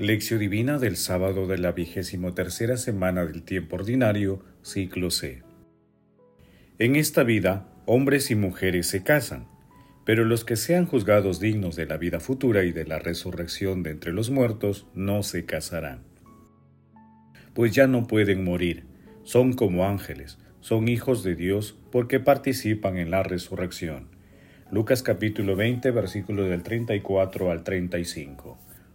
Lección Divina del sábado de la vigésimo tercera semana del tiempo ordinario, ciclo C. En esta vida, hombres y mujeres se casan, pero los que sean juzgados dignos de la vida futura y de la resurrección de entre los muertos no se casarán. Pues ya no pueden morir, son como ángeles, son hijos de Dios porque participan en la resurrección. Lucas capítulo 20, versículo del 34 al 35.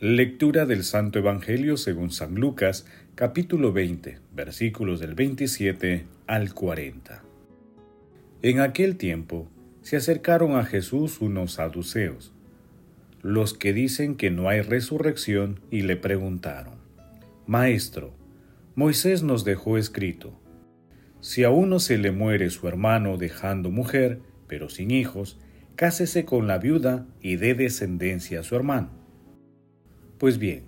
Lectura del Santo Evangelio según San Lucas, capítulo 20, versículos del 27 al 40. En aquel tiempo se acercaron a Jesús unos saduceos, los que dicen que no hay resurrección, y le preguntaron, Maestro, Moisés nos dejó escrito, si a uno se le muere su hermano dejando mujer, pero sin hijos, cásese con la viuda y dé descendencia a su hermano. Pues bien,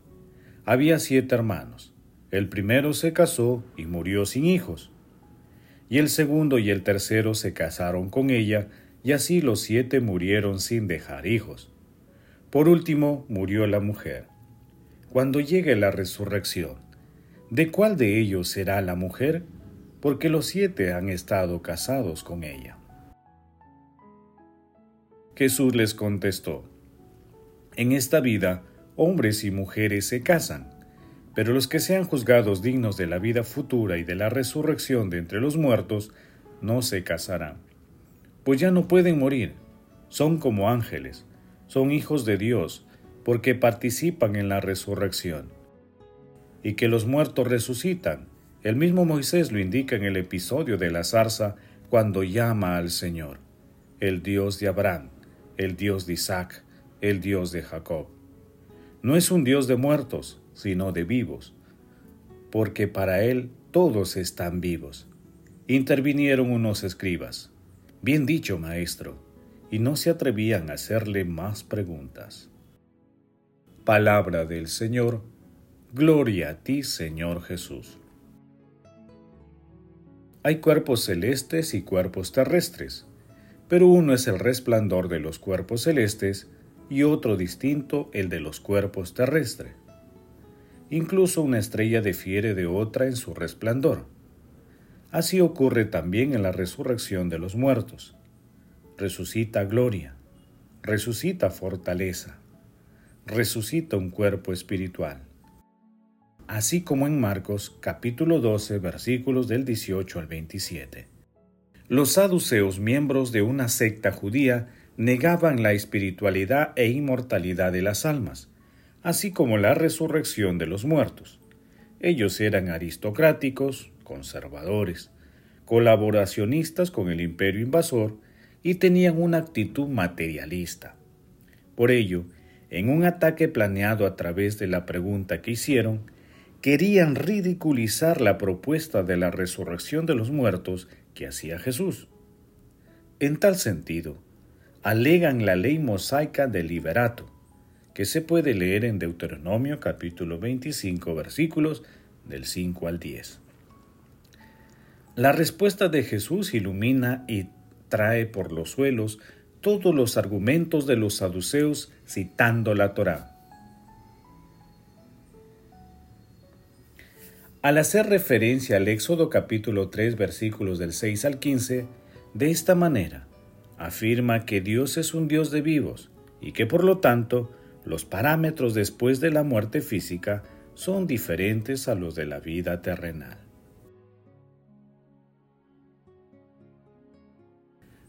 había siete hermanos el primero se casó y murió sin hijos. Y el segundo y el tercero se casaron con ella, y así los siete murieron sin dejar hijos. Por último murió la mujer. Cuando llegue la resurrección, ¿de cuál de ellos será la mujer? Porque los siete han estado casados con ella. Jesús les contestó, En esta vida hombres y mujeres se casan pero los que sean juzgados dignos de la vida futura y de la resurrección de entre los muertos, no se casarán, pues ya no pueden morir, son como ángeles, son hijos de Dios, porque participan en la resurrección. Y que los muertos resucitan, el mismo Moisés lo indica en el episodio de la zarza cuando llama al Señor, el Dios de Abraham, el Dios de Isaac, el Dios de Jacob. No es un Dios de muertos, sino de vivos, porque para él todos están vivos. Intervinieron unos escribas. Bien dicho, maestro, y no se atrevían a hacerle más preguntas. Palabra del Señor, Gloria a ti, Señor Jesús. Hay cuerpos celestes y cuerpos terrestres, pero uno es el resplandor de los cuerpos celestes y otro distinto el de los cuerpos terrestres. Incluso una estrella difiere de otra en su resplandor. Así ocurre también en la resurrección de los muertos. Resucita gloria, resucita fortaleza, resucita un cuerpo espiritual. Así como en Marcos capítulo 12 versículos del 18 al 27. Los saduceos, miembros de una secta judía, negaban la espiritualidad e inmortalidad de las almas así como la resurrección de los muertos. Ellos eran aristocráticos, conservadores, colaboracionistas con el imperio invasor y tenían una actitud materialista. Por ello, en un ataque planeado a través de la pregunta que hicieron, querían ridiculizar la propuesta de la resurrección de los muertos que hacía Jesús. En tal sentido, alegan la ley mosaica del liberato, que se puede leer en Deuteronomio capítulo 25 versículos del 5 al 10. La respuesta de Jesús ilumina y trae por los suelos todos los argumentos de los saduceos citando la Torá. Al hacer referencia al Éxodo capítulo 3 versículos del 6 al 15, de esta manera, afirma que Dios es un Dios de vivos y que por lo tanto los parámetros después de la muerte física son diferentes a los de la vida terrenal.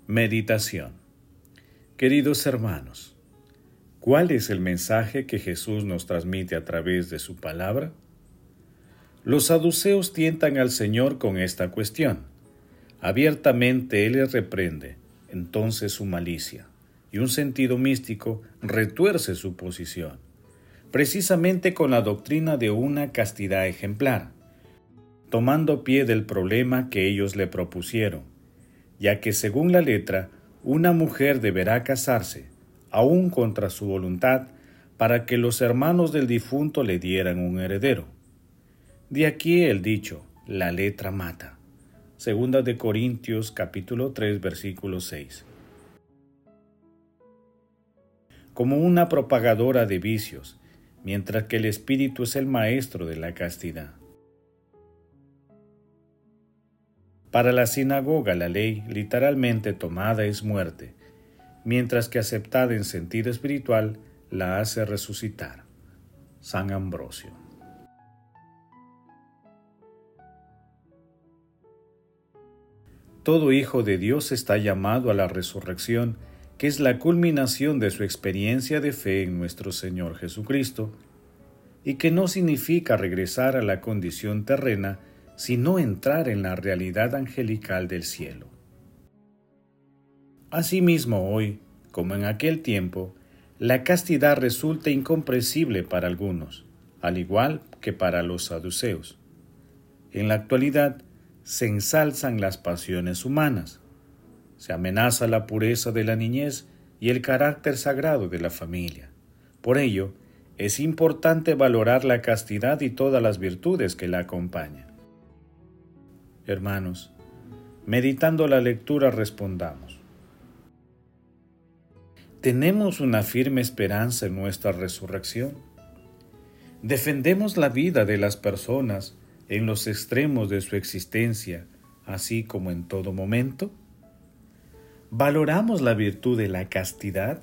Meditación Queridos hermanos, ¿cuál es el mensaje que Jesús nos transmite a través de su palabra? Los saduceos tientan al Señor con esta cuestión. Abiertamente Él les reprende entonces su malicia y un sentido místico retuerce su posición, precisamente con la doctrina de una castidad ejemplar. tomando pie del problema que ellos le propusieron, ya que según la letra, una mujer deberá casarse, aún contra su voluntad, para que los hermanos del difunto le dieran un heredero. De aquí el dicho, la letra mata. Segunda de Corintios capítulo 3 versículo 6. Como una propagadora de vicios, mientras que el espíritu es el maestro de la castidad. Para la sinagoga la ley literalmente tomada es muerte, mientras que aceptada en sentido espiritual la hace resucitar. San Ambrosio. Todo hijo de Dios está llamado a la resurrección, que es la culminación de su experiencia de fe en nuestro Señor Jesucristo, y que no significa regresar a la condición terrena, sino entrar en la realidad angelical del cielo. Asimismo hoy, como en aquel tiempo, la castidad resulta incomprensible para algunos, al igual que para los saduceos. En la actualidad se ensalzan las pasiones humanas, se amenaza la pureza de la niñez y el carácter sagrado de la familia. Por ello, es importante valorar la castidad y todas las virtudes que la acompañan. Hermanos, meditando la lectura respondamos. ¿Tenemos una firme esperanza en nuestra resurrección? ¿Defendemos la vida de las personas en los extremos de su existencia, así como en todo momento? ¿Valoramos la virtud de la castidad?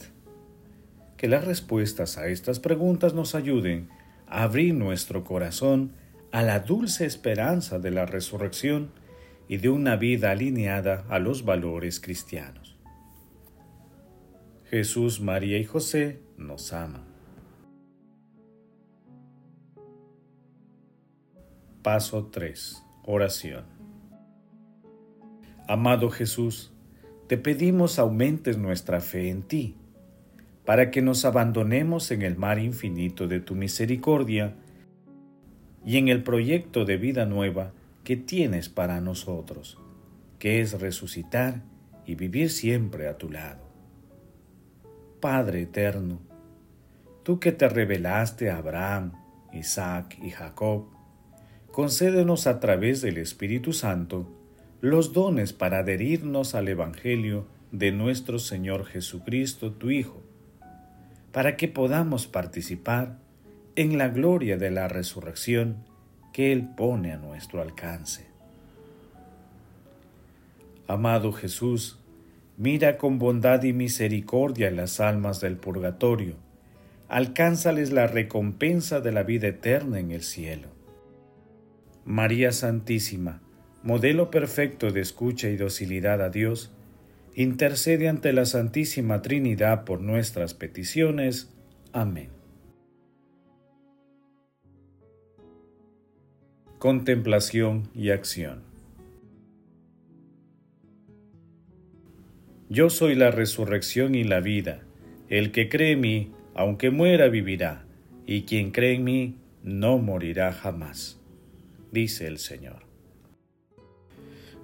Que las respuestas a estas preguntas nos ayuden a abrir nuestro corazón a la dulce esperanza de la resurrección y de una vida alineada a los valores cristianos. Jesús, María y José nos aman. Paso 3. Oración. Amado Jesús, te pedimos aumentes nuestra fe en ti, para que nos abandonemos en el mar infinito de tu misericordia y en el proyecto de vida nueva que tienes para nosotros, que es resucitar y vivir siempre a tu lado. Padre eterno, tú que te revelaste a Abraham, Isaac y Jacob, concédenos a través del Espíritu Santo los dones para adherirnos al Evangelio de nuestro Señor Jesucristo, tu Hijo, para que podamos participar en la gloria de la resurrección que Él pone a nuestro alcance. Amado Jesús, Mira con bondad y misericordia las almas del purgatorio. Alcánzales la recompensa de la vida eterna en el cielo. María Santísima, modelo perfecto de escucha y docilidad a Dios, intercede ante la Santísima Trinidad por nuestras peticiones. Amén. Contemplación y acción. Yo soy la resurrección y la vida. El que cree en mí, aunque muera, vivirá, y quien cree en mí, no morirá jamás, dice el Señor.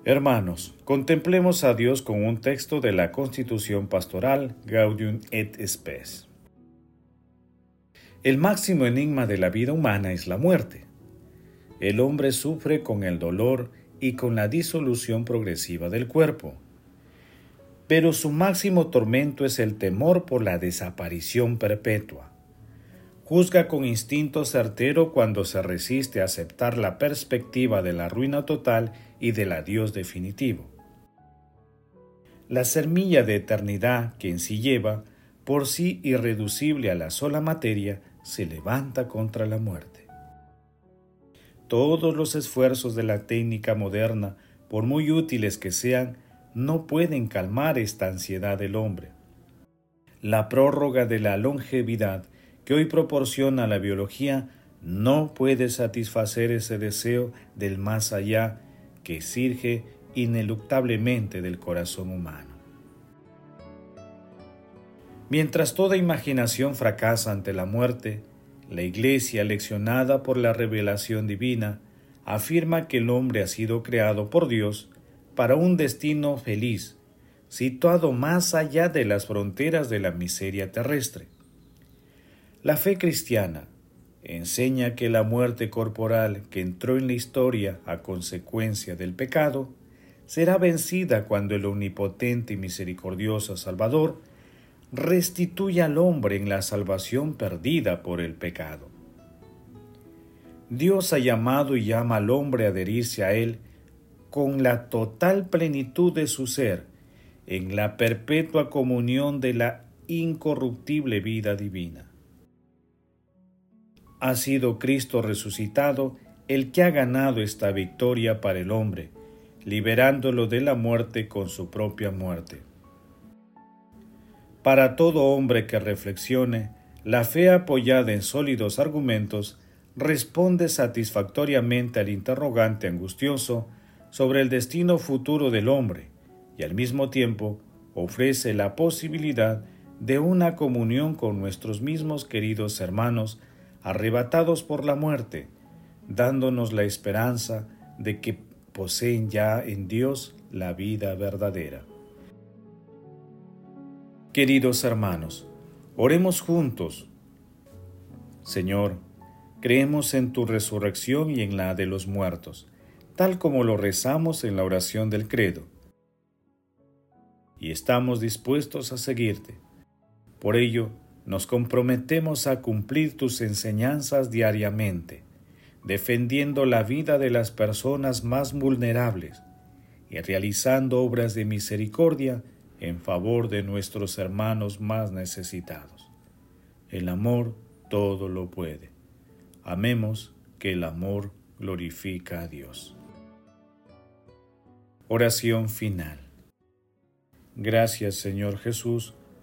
Hermanos, contemplemos a Dios con un texto de la Constitución Pastoral Gaudium et Spes. El máximo enigma de la vida humana es la muerte. El hombre sufre con el dolor y con la disolución progresiva del cuerpo pero su máximo tormento es el temor por la desaparición perpetua. Juzga con instinto certero cuando se resiste a aceptar la perspectiva de la ruina total y del adiós definitivo. La semilla de eternidad que en sí lleva, por sí irreducible a la sola materia, se levanta contra la muerte. Todos los esfuerzos de la técnica moderna, por muy útiles que sean, no pueden calmar esta ansiedad del hombre. La prórroga de la longevidad que hoy proporciona la biología no puede satisfacer ese deseo del más allá que surge ineluctablemente del corazón humano. Mientras toda imaginación fracasa ante la muerte, la Iglesia, leccionada por la revelación divina, afirma que el hombre ha sido creado por Dios para un destino feliz, situado más allá de las fronteras de la miseria terrestre. La fe cristiana enseña que la muerte corporal que entró en la historia a consecuencia del pecado será vencida cuando el omnipotente y misericordioso Salvador restituya al hombre en la salvación perdida por el pecado. Dios ha llamado y llama al hombre a adherirse a Él con la total plenitud de su ser, en la perpetua comunión de la incorruptible vida divina. Ha sido Cristo resucitado el que ha ganado esta victoria para el hombre, liberándolo de la muerte con su propia muerte. Para todo hombre que reflexione, la fe apoyada en sólidos argumentos responde satisfactoriamente al interrogante angustioso sobre el destino futuro del hombre y al mismo tiempo ofrece la posibilidad de una comunión con nuestros mismos queridos hermanos arrebatados por la muerte, dándonos la esperanza de que poseen ya en Dios la vida verdadera. Queridos hermanos, oremos juntos. Señor, Creemos en tu resurrección y en la de los muertos, tal como lo rezamos en la oración del credo. Y estamos dispuestos a seguirte. Por ello, nos comprometemos a cumplir tus enseñanzas diariamente, defendiendo la vida de las personas más vulnerables y realizando obras de misericordia en favor de nuestros hermanos más necesitados. El amor todo lo puede. Amemos que el amor glorifica a Dios. Oración final. Gracias Señor Jesús,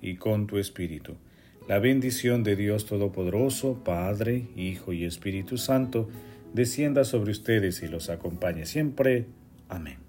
y con tu Espíritu. La bendición de Dios Todopoderoso, Padre, Hijo y Espíritu Santo, descienda sobre ustedes y los acompañe siempre. Amén.